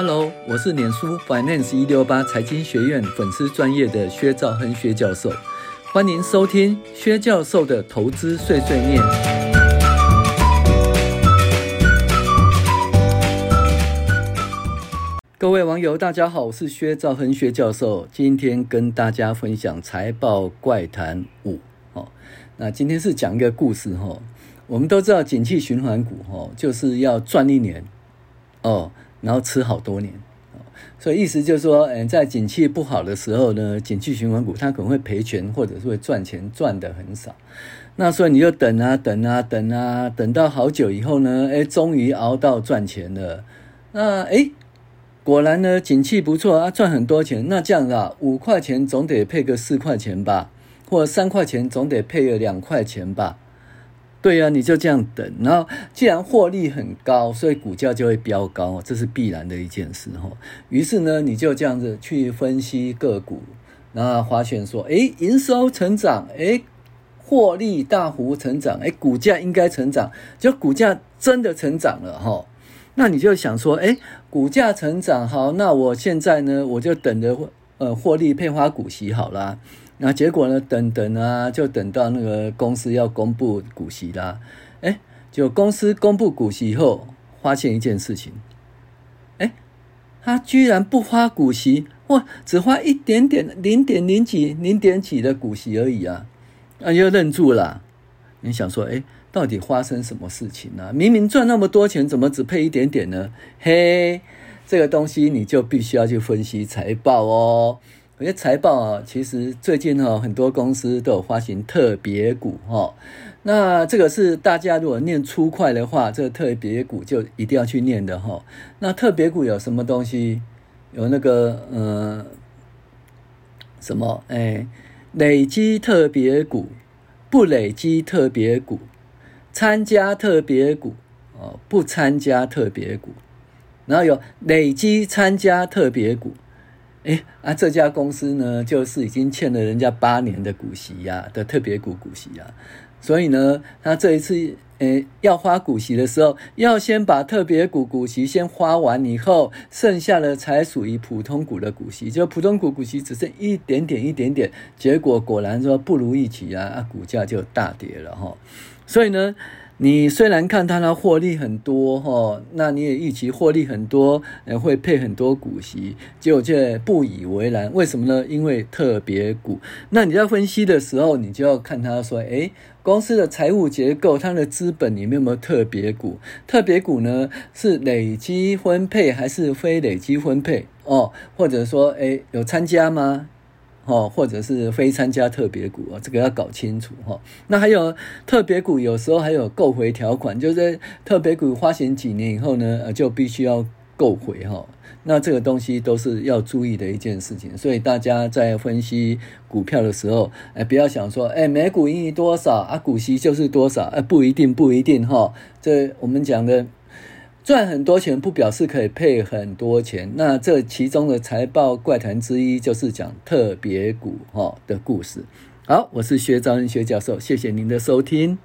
Hello，我是脸书 Finance 一六八财经学院粉丝专业的薛兆亨薛教授，欢迎收听薛教授的投资碎碎念。各位网友，大家好，我是薛兆亨薛教授，今天跟大家分享财报怪谈五。哦，那今天是讲一个故事哈。我们都知道，景气循环股哈，就是要赚一年哦。然后吃好多年，所以意思就是说，嗯，在景气不好的时候呢，景气循环股它可能会赔钱，或者是会赚钱，赚的很少。那所以你就等啊等啊等啊，等到好久以后呢，哎，终于熬到赚钱了。那哎，果然呢，景气不错啊，赚很多钱。那这样啊，五块钱总得配个四块钱吧，或者三块钱总得配个两块钱吧。对呀、啊，你就这样等，然后既然获利很高，所以股价就会飙高，这是必然的一件事哈。于是呢，你就这样子去分析个股，然后发现说，哎，营收成长，哎，获利大幅成长，哎，股价应该成长，就股价真的成长了哈。那你就想说，哎，股价成长好，那我现在呢，我就等着呃获利配发股息好了。那结果呢？等等啊，就等到那个公司要公布股息啦。哎，就公司公布股息以后，发现一件事情，哎，他居然不发股息，哇，只发一点点，零点零几、零点几的股息而已啊！那就愣住了。你想说，哎，到底发生什么事情呢？明明赚那么多钱，怎么只配一点点呢？嘿，这个东西你就必须要去分析财报哦。有些财报啊，其实最近哈很多公司都有发行特别股哈。那这个是大家如果念粗快的话，这个特别股就一定要去念的哈。那特别股有什么东西？有那个呃什么哎，累积特别股、不累积特别股、参加特别股哦、不参加特别股，然后有累积参加特别股。哎啊，这家公司呢，就是已经欠了人家八年的股息呀、的特别股股息呀、啊，所以呢，他这一次诶要花股息的时候，要先把特别股股息先花完以后，剩下的才属于普通股的股息，就普通股股息只剩一点点一点点，结果果然说不如预期啊，啊股价就大跌了哈，所以呢。你虽然看它的获利很多哈，那你也预期获利很多，呃，会配很多股息，结果却不以为然。为什么呢？因为特别股。那你在分析的时候，你就要看它说，诶，公司的财务结构，它的资本里面有没有特别股？特别股呢，是累积分配还是非累积分配？哦，或者说，诶，有参加吗？哦，或者是非参加特别股啊，这个要搞清楚哈。那还有特别股，有时候还有购回条款，就是特别股发行几年以后呢，就必须要购回哈。那这个东西都是要注意的一件事情，所以大家在分析股票的时候，哎，不要想说，哎，每股盈余多少啊，股息就是多少，哎，不一定，不一定哈。这我们讲的。赚很多钱不表示可以配很多钱，那这其中的财报怪谈之一就是讲特别股哈的故事。好，我是薛兆恩薛教授，谢谢您的收听。